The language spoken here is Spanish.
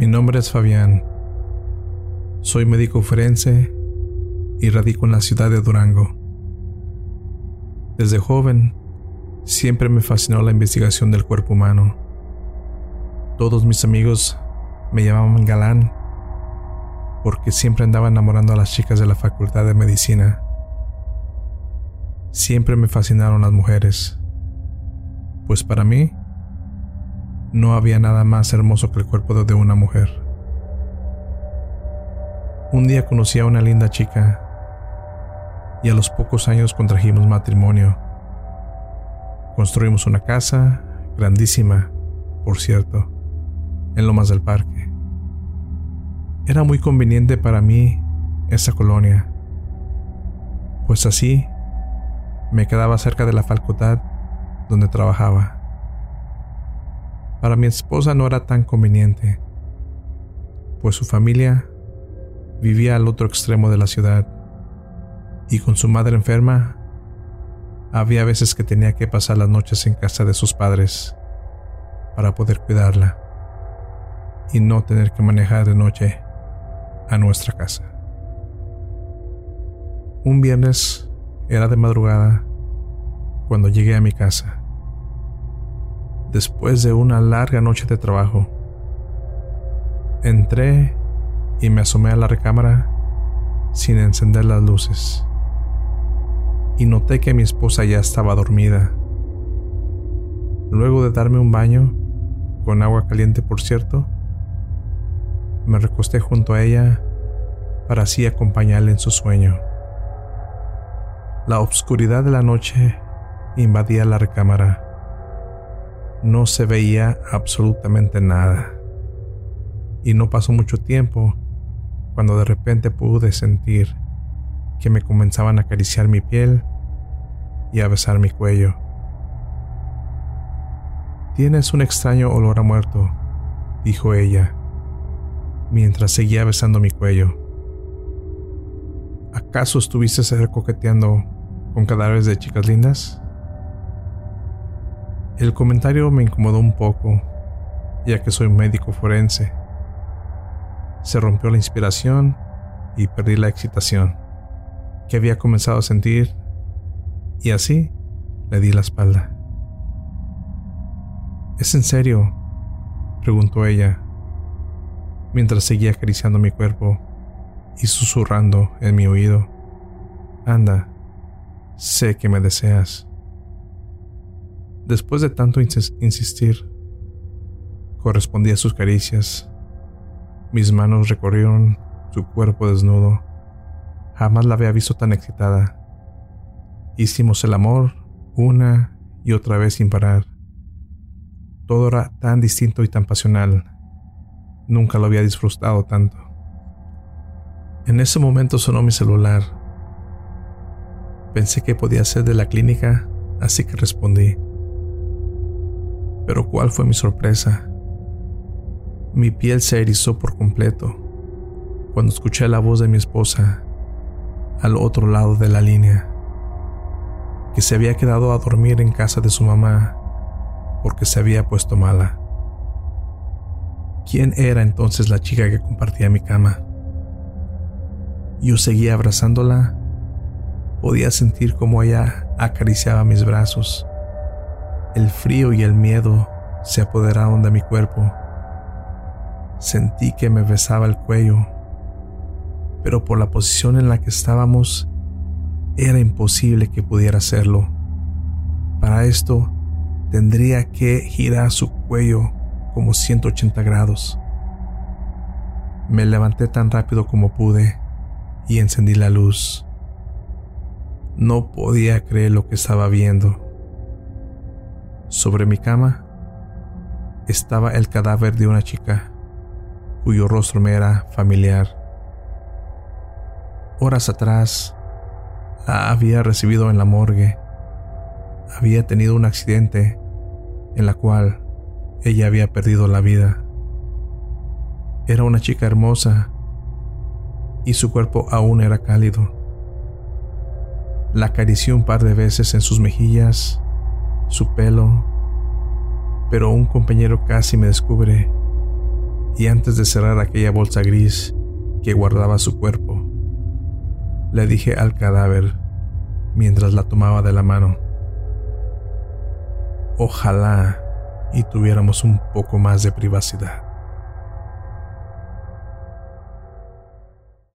Mi nombre es Fabián. Soy médico forense y radico en la ciudad de Durango. Desde joven, siempre me fascinó la investigación del cuerpo humano. Todos mis amigos me llamaban galán porque siempre andaba enamorando a las chicas de la Facultad de Medicina. Siempre me fascinaron las mujeres, pues para mí no había nada más hermoso que el cuerpo de una mujer. Un día conocí a una linda chica y a los pocos años contrajimos matrimonio. Construimos una casa grandísima, por cierto, en lo más del parque. Era muy conveniente para mí esa colonia, pues así me quedaba cerca de la facultad donde trabajaba. Para mi esposa no era tan conveniente, pues su familia vivía al otro extremo de la ciudad y con su madre enferma había veces que tenía que pasar las noches en casa de sus padres para poder cuidarla y no tener que manejar de noche a nuestra casa. Un viernes era de madrugada cuando llegué a mi casa después de una larga noche de trabajo. Entré y me asomé a la recámara sin encender las luces. Y noté que mi esposa ya estaba dormida. Luego de darme un baño, con agua caliente por cierto, me recosté junto a ella para así acompañarle en su sueño. La oscuridad de la noche invadía la recámara no se veía absolutamente nada. Y no pasó mucho tiempo cuando de repente pude sentir que me comenzaban a acariciar mi piel y a besar mi cuello. Tienes un extraño olor a muerto, dijo ella, mientras seguía besando mi cuello. ¿Acaso estuviste coqueteando con cadáveres de chicas lindas? El comentario me incomodó un poco, ya que soy médico forense. Se rompió la inspiración y perdí la excitación que había comenzado a sentir y así le di la espalda. ¿Es en serio? preguntó ella, mientras seguía acariciando mi cuerpo y susurrando en mi oído. Anda, sé que me deseas. Después de tanto insistir, correspondí a sus caricias. Mis manos recorrieron su cuerpo desnudo. Jamás la había visto tan excitada. Hicimos el amor una y otra vez sin parar. Todo era tan distinto y tan pasional. Nunca lo había disfrutado tanto. En ese momento sonó mi celular. Pensé que podía ser de la clínica, así que respondí. Pero cuál fue mi sorpresa. Mi piel se erizó por completo cuando escuché la voz de mi esposa al otro lado de la línea, que se había quedado a dormir en casa de su mamá porque se había puesto mala. ¿Quién era entonces la chica que compartía mi cama? Yo seguía abrazándola. Podía sentir cómo ella acariciaba mis brazos el frío y el miedo se apoderaron de mi cuerpo. Sentí que me besaba el cuello, pero por la posición en la que estábamos, era imposible que pudiera hacerlo. Para esto, tendría que girar su cuello como 180 grados. Me levanté tan rápido como pude y encendí la luz. No podía creer lo que estaba viendo. Sobre mi cama estaba el cadáver de una chica cuyo rostro me era familiar. Horas atrás la había recibido en la morgue. Había tenido un accidente en la cual ella había perdido la vida. Era una chica hermosa y su cuerpo aún era cálido. La acarició un par de veces en sus mejillas su pelo, pero un compañero casi me descubre y antes de cerrar aquella bolsa gris que guardaba su cuerpo, le dije al cadáver mientras la tomaba de la mano, ojalá y tuviéramos un poco más de privacidad.